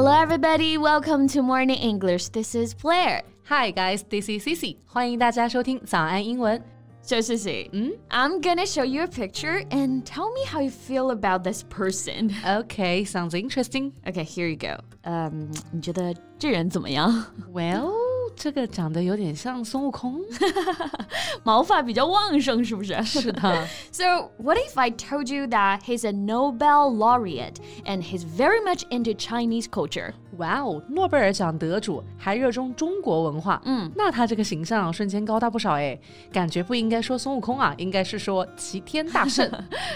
Hello, everybody. Welcome to Morning English. This is Blair. Hi, guys. This is Cici. 欢迎大家收听早安英文。So, Cici, mm? I'm gonna show you a picture and tell me how you feel about this person. Okay, sounds interesting. Okay, here you go. Um, 你觉得这人怎么样？Well. 这个长得有点像孙悟空，毛发比较旺盛，是不是？是的。So what if I told you that he's a Nobel laureate and he's very much into Chinese culture? 哇哦，诺贝尔奖得主还热衷中国文化，嗯，那他这个形象瞬间高大不少哎，感觉不应该说孙悟空啊，应该是说齐天大圣。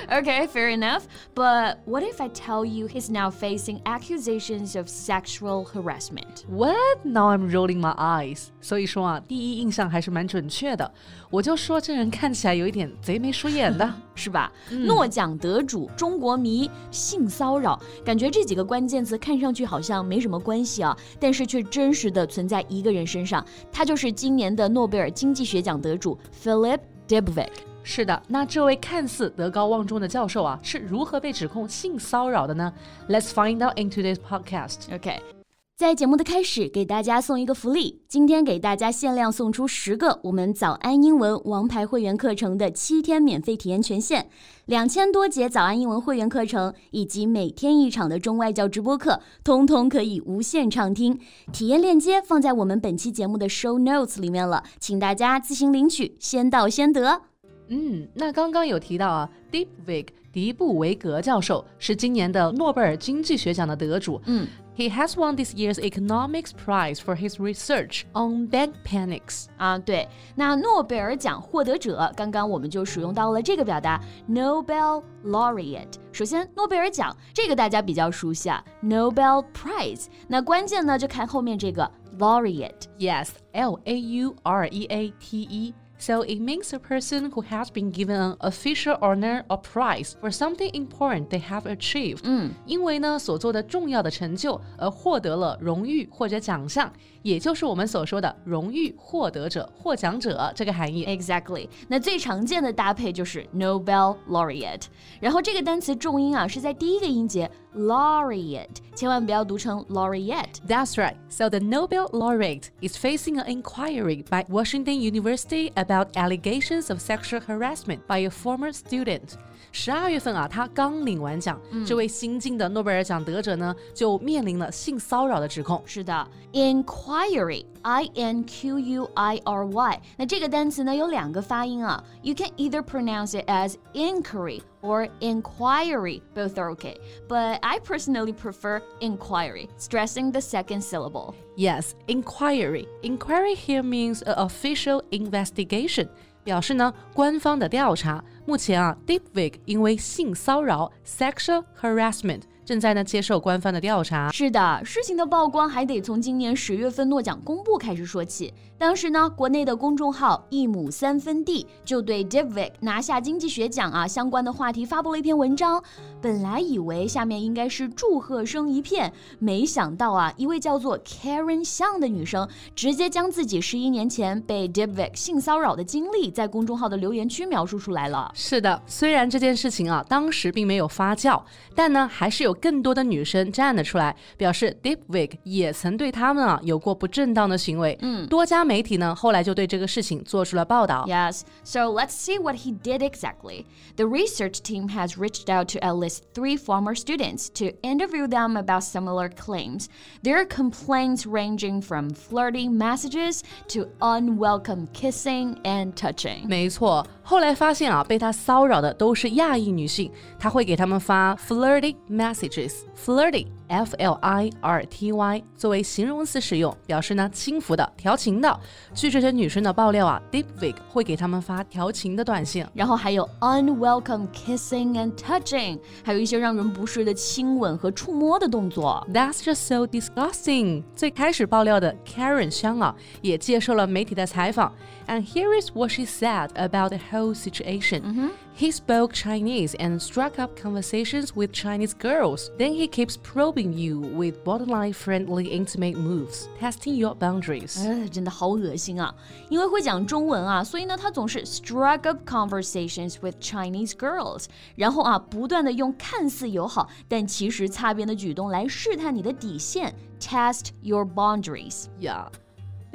okay, fair enough. But what if I tell you he's now facing accusations of sexual harassment? What? Now I'm rolling my eyes. 所以说啊，第一印象还是蛮准确的。我就说这人看起来有一点贼眉鼠眼的，是吧？诺奖得主、中国迷、性骚扰，感觉这几个关键词看上去好像没什么关系啊，但是却真实的存在一个人身上，他就是今年的诺贝尔经济学奖得主 Philip Dybvig。是的，那这位看似德高望重的教授啊，是如何被指控性骚扰的呢？Let's find out in today's podcast. OK. 在节目的开始，给大家送一个福利。今天给大家限量送出十个我们早安英文王牌会员课程的七天免费体验权限，两千多节早安英文会员课程以及每天一场的中外教直播课，通通可以无限畅听。体验链接放在我们本期节目的 show notes 里面了，请大家自行领取，先到先得。嗯，那刚刚有提到啊，Deep Wig 迪布维格教授是今年的诺贝尔经济学奖的得主。嗯。He has won this year's economics prize for his research on bank panics. 啊，对，那诺贝尔奖获得者，刚刚我们就使用到了这个表达 Nobel laureate。首先，诺贝尔奖这个大家比较熟悉啊，Nobel Prize。那关键呢，就看后面这个 laureate。Yes, L A U R E A T E. So it means a person who has been given an official honor or prize for something important they have achieved。嗯，因为呢所做的重要的成就而获得了荣誉或者奖项。也就是我们所说的荣誉获得者、获奖者这个含义。Exactly。那最常见的搭配就是 Nobel laureate，然后这个单词重音啊是在第一个音节 laureate，千万不要读成 laureate。That's right. So the Nobel laureate is facing an inquiry by Washington University about allegations of sexual harassment by a former student. 十二月份啊，他刚领完奖，这位新晋的诺贝尔奖得者呢，就面临了性骚扰的指控。是的，inquiry，i n q u i r y，那这个单词呢有两个发音啊，you can either pronounce it as inquiry or inquiry, both are okay. But I personally prefer inquiry, stressing the second syllable. Yes, inquiry. Inquiry here means an official investigation. 表示呢，官方的调查。目前啊，Deepwig 因为性骚扰 （sexual harassment）。正在呢接受官方的调查。是的，事情的曝光还得从今年十月份诺奖公布开始说起。当时呢，国内的公众号一亩三分地就对 David 拿下经济学奖啊相关的话题发布了一篇文章。本来以为下面应该是祝贺声一片，没想到啊，一位叫做 Karen 向的女生直接将自己十一年前被 David 性骚扰的经历在公众号的留言区描述出来了。是的，虽然这件事情啊当时并没有发酵，但呢还是有。更多的女生站了出来，表示 Dybvig 也曾对他们啊有过不正当的行为。嗯，多家媒体呢后来就对这个事情做出了报道。Yes, so let's see what he did exactly. The research team has reached out to at least three former students to interview them about similar claims. Their complaints ranging from flirting messages to unwelcome kissing and touching. 没错。后来发现啊，被他骚扰的都是亚裔女性，他会给他们发 flirty messages，flirty。f l i r t y 作为形容词使用，表示呢轻浮的、调情的。据这些女生的爆料啊，Dybvig 会给她们发调情的短信，然后还有 unwelcome kissing and touching，还有一些让人不适的亲吻和触摸的动作。That's just so disgusting。最开始爆料的 Karen 香啊，也接受了媒体的采访，and here is what she said about the whole situation、mm。Hmm. He spoke Chinese and struck up conversations with Chinese girls. Then he keeps probing probing you with borderline friendly intimate moves, testing your boundaries. 呃，真的好恶心啊！因为会讲中文啊，所以呢，他总是 struck up conversations with Chinese girls，然后啊，不断的用看似友好但其实擦边的举动来试探你的底线，test your boundaries。 Yeah.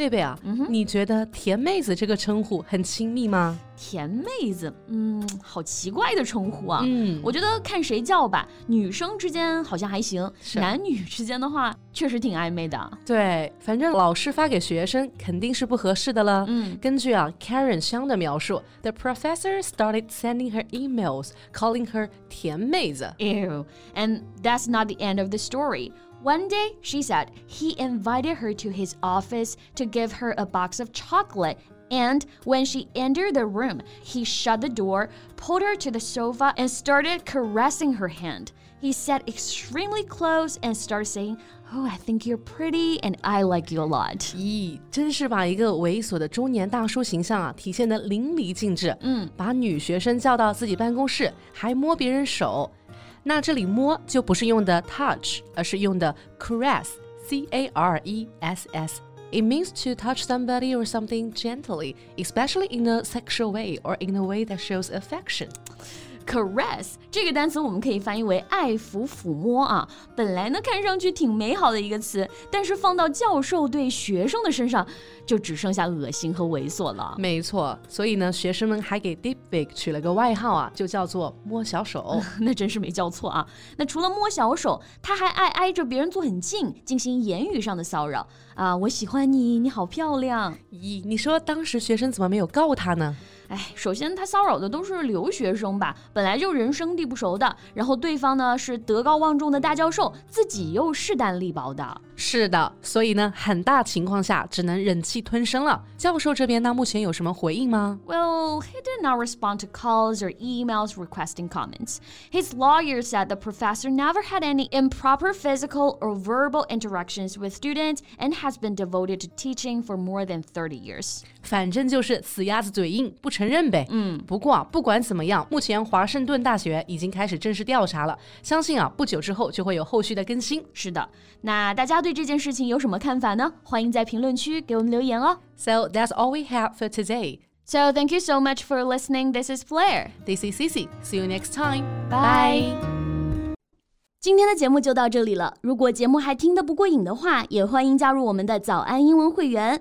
贝贝啊，你觉得“甜妹子”这个称呼很亲密吗？甜妹子，嗯，好奇怪的称呼啊。嗯我觉得看谁叫吧，女生之间好像还行，男女之间的话确实挺暧昧的。对，反正老师发给学生肯定是不合适的了。嗯根据啊 Karen 香的描述，the professor started sending her emails calling her 甜妹子。 Ew. And that's not the end of the story. One day, she said, he invited her to his office to give her a box of chocolate. And when she entered the room, he shut the door, pulled her to the sofa, and started caressing her hand. He sat extremely close and started saying, Oh, I think you're pretty and I like you a lot. 咦，真是把一个猥琐的中年大叔形象啊体现得淋漓尽致。嗯，把女学生叫到自己办公室，还摸别人手。那这里摸就不是用的 touch，而是用的 caress，c a r e s s。 It means to touch somebody or something gently, especially in a sexual way or in a way that shows affection. Caress 这个单词我们可以翻译为爱抚、抚摸啊。本来呢看上去挺美好的一个词，但是放到教授对学生的身上，就只剩下恶心和猥琐了。没错，所以呢，学生们还给 Deepfake 取了个外号啊，就叫做摸小手。那真是没叫错啊！那除了摸小手，他还爱挨着别人坐很近，进行言语上的骚扰啊！我喜欢你，你好漂亮。咦，你说当时学生怎么没有告他呢？哎，首先他骚扰的都是留学生吧，本来就人生地不熟的，然后对方呢是德高望重的大教授，自己又势单力薄的。是的，所以呢，很大情况下只能忍气吞声了。教授这边呢，目前有什么回应吗？ Well, he did not respond to calls or emails requesting comments. His lawyer said the professor never had any improper physical or verbal interactions with students and has been devoted to teaching for more than 30 years. 反正就是死鸭子嘴硬，不承认呗。嗯，不过啊，不管怎么样，目前华盛顿大学已经开始正式调查了，相信啊，不久之后就会有后续的更新。是的，那大家对 对这件事情有什么看法呢？欢迎在评论区给我们留言哦。So that's all we have for today. So thank you so much for listening. This is Blair. This is Cici. See you next time. Bye. Bye. 今天的节目就到这里了。如果节目还听得不过瘾的话，也欢迎加入我们的早安英文会员。